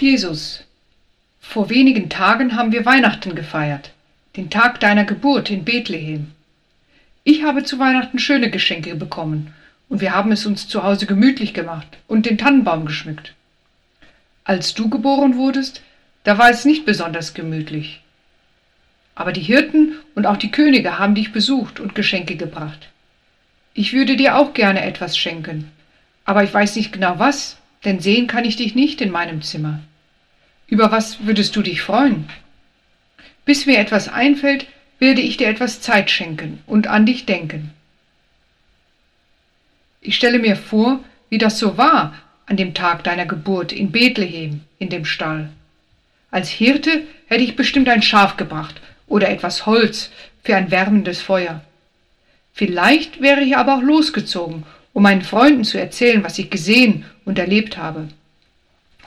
Jesus, vor wenigen Tagen haben wir Weihnachten gefeiert, den Tag deiner Geburt in Bethlehem. Ich habe zu Weihnachten schöne Geschenke bekommen und wir haben es uns zu Hause gemütlich gemacht und den Tannenbaum geschmückt. Als du geboren wurdest, da war es nicht besonders gemütlich. Aber die Hirten und auch die Könige haben dich besucht und Geschenke gebracht. Ich würde dir auch gerne etwas schenken, aber ich weiß nicht genau was, denn sehen kann ich dich nicht in meinem Zimmer. Über was würdest du dich freuen? Bis mir etwas einfällt, werde ich dir etwas Zeit schenken und an dich denken. Ich stelle mir vor, wie das so war an dem Tag deiner Geburt in Bethlehem in dem Stall. Als Hirte hätte ich bestimmt ein Schaf gebracht oder etwas Holz für ein wärmendes Feuer. Vielleicht wäre ich aber auch losgezogen, um meinen Freunden zu erzählen, was ich gesehen und erlebt habe.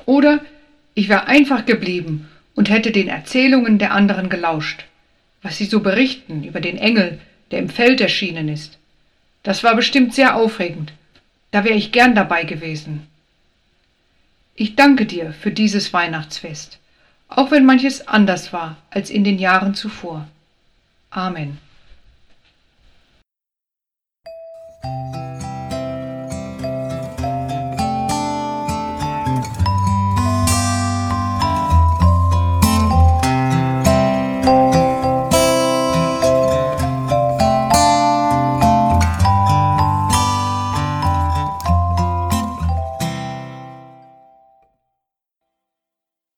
Oder ich wäre einfach geblieben und hätte den Erzählungen der anderen gelauscht, was sie so berichten über den Engel, der im Feld erschienen ist. Das war bestimmt sehr aufregend. Da wäre ich gern dabei gewesen. Ich danke dir für dieses Weihnachtsfest, auch wenn manches anders war als in den Jahren zuvor. Amen.